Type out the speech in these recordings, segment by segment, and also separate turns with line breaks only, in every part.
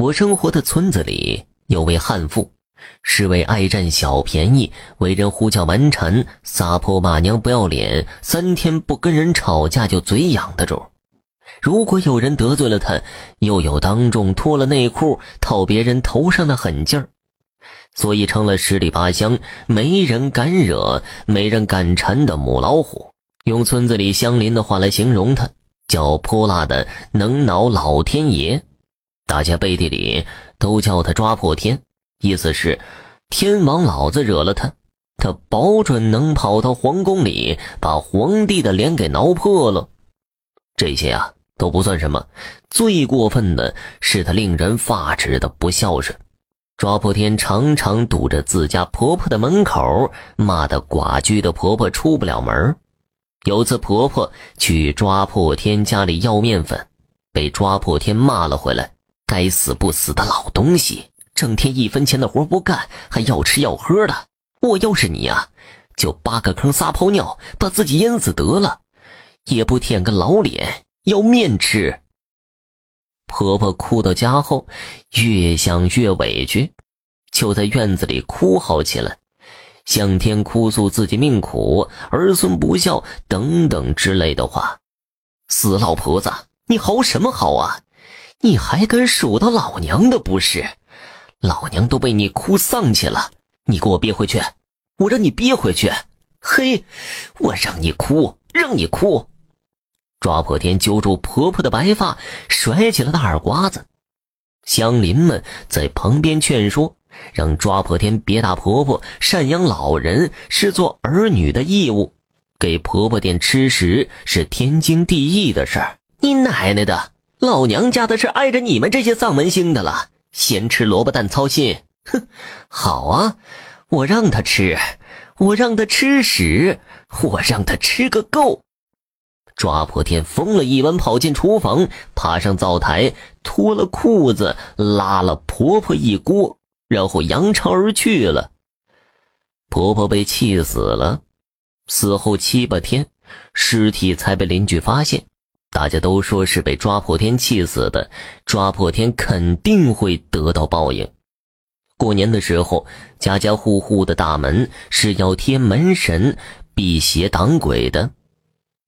我生活的村子里有位悍妇，是位爱占小便宜、为人呼叫蛮缠、撒泼骂娘、不要脸、三天不跟人吵架就嘴痒的主。如果有人得罪了他，又有当众脱了内裤套别人头上的狠劲儿，所以成了十里八乡没人敢惹、没人敢缠的母老虎。用村子里乡邻的话来形容他，叫泼辣的能挠老天爷。大家背地里都叫他抓破天，意思是天王老子惹了他，他保准能跑到皇宫里把皇帝的脸给挠破了。这些啊都不算什么，最过分的是他令人发指的不孝顺。抓破天常常堵着自家婆婆的门口，骂得寡居的婆婆出不了门。有次婆婆去抓破天家里要面粉，被抓破天骂了回来。该死不死的老东西，整天一分钱的活不干，还要吃要喝的。我要是你呀，就扒个坑撒泡尿，把自己淹死得了，也不舔个老脸要面吃。婆婆哭到家后，越想越委屈，就在院子里哭嚎起来，向天哭诉自己命苦、儿孙不孝等等之类的话。死老婆子，你嚎什么嚎啊？你还敢数到老娘的不是？老娘都被你哭丧气了！你给我憋回去！我让你憋回去！嘿，我让你哭，让你哭！抓破天揪住婆婆的白发，甩起了大耳刮子。乡邻们在旁边劝说，让抓破天别打婆婆，赡养老人是做儿女的义务，给婆婆点吃食是天经地义的事儿。你奶奶的！老娘家的事碍着你们这些丧门星的了，先吃萝卜淡操心。哼，好啊，我让他吃，我让他吃屎，我让他吃个够。抓破天疯了一般跑进厨房，爬上灶台，脱了裤子，拉了婆婆一锅，然后扬长而去了。婆婆被气死了，死后七八天，尸体才被邻居发现。大家都说是被抓破天气死的，抓破天肯定会得到报应。过年的时候，家家户户的大门是要贴门神辟邪挡鬼的，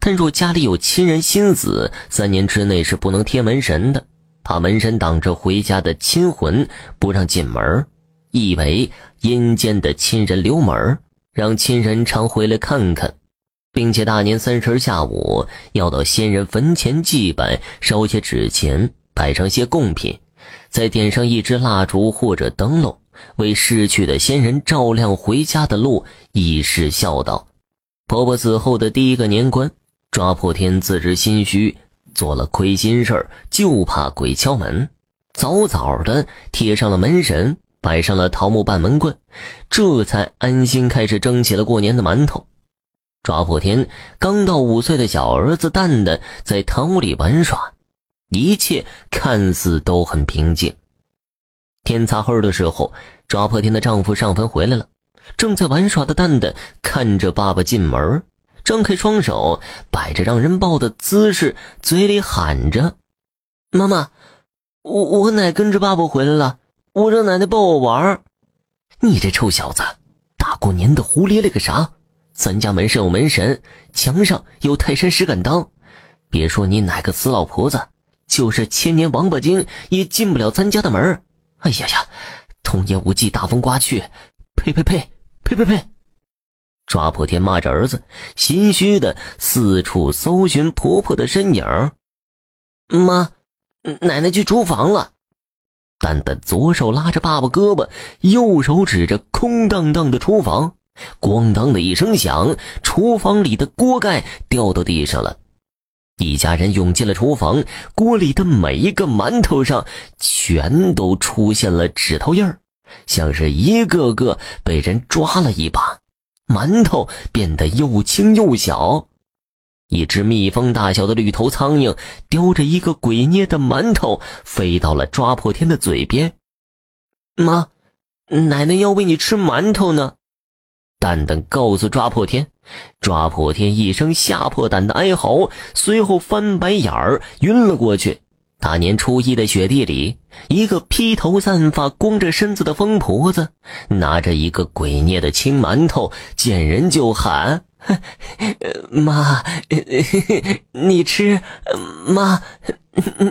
但若家里有亲人心死，三年之内是不能贴门神的，怕门神挡着回家的亲魂不让进门，以为阴间的亲人留门，让亲人常回来看看。并且大年三十下午要到先人坟前祭拜，烧些纸钱，摆上些贡品，再点上一支蜡烛或者灯笼，为逝去的先人照亮回家的路，以示孝道。婆婆死后的第一个年关，抓破天自知心虚，做了亏心事儿，就怕鬼敲门，早早的贴上了门神，摆上了桃木半门棍，这才安心开始蒸起了过年的馒头。抓破天刚到五岁的小儿子蛋蛋在堂屋里玩耍，一切看似都很平静。天擦黑的时候，抓破天的丈夫上坟回来了，正在玩耍的蛋蛋看着爸爸进门，张开双手，摆着让人抱的姿势，嘴里喊着：“妈妈，我我奶跟着爸爸回来了，我让奶奶抱我玩。”你这臭小子，大过年的胡咧咧个啥？咱家门上有门神，墙上有泰山石敢当。别说你哪个死老婆子，就是千年王八精也进不了咱家的门。哎呀呀，童言无忌，大风刮去，呸呸呸，呸呸呸！抓破天骂着儿子，心虚的四处搜寻婆婆的身影。妈，奶奶去厨房了。蛋蛋左手拉着爸爸胳膊，右手指着空荡荡的厨房。咣当的一声响，厨房里的锅盖掉到地上了。一家人涌进了厨房，锅里的每一个馒头上全都出现了指头印儿，像是一个个被人抓了一把。馒头变得又轻又小，一只蜜蜂大小的绿头苍蝇叼着一个鬼捏的馒头飞到了抓破天的嘴边。妈，奶奶要喂你吃馒头呢。蛋蛋告诉抓破天，抓破天一声吓破胆的哀嚎，随后翻白眼儿晕了过去。大年初一的雪地里，一个披头散发、光着身子的疯婆子，拿着一个鬼捏的青馒头，见人就喊：“妈，你吃，妈，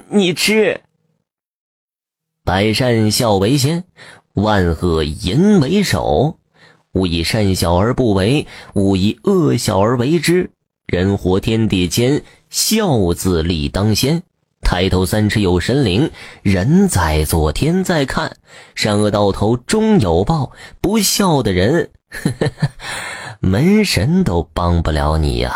你吃。”百善孝为先，万恶淫为首。勿以善小而不为，勿以恶小而为之。人活天地间，孝字立当先。抬头三尺有神灵，人在做天在看，善恶到头终有报。不孝的人，门神都帮不了你呀。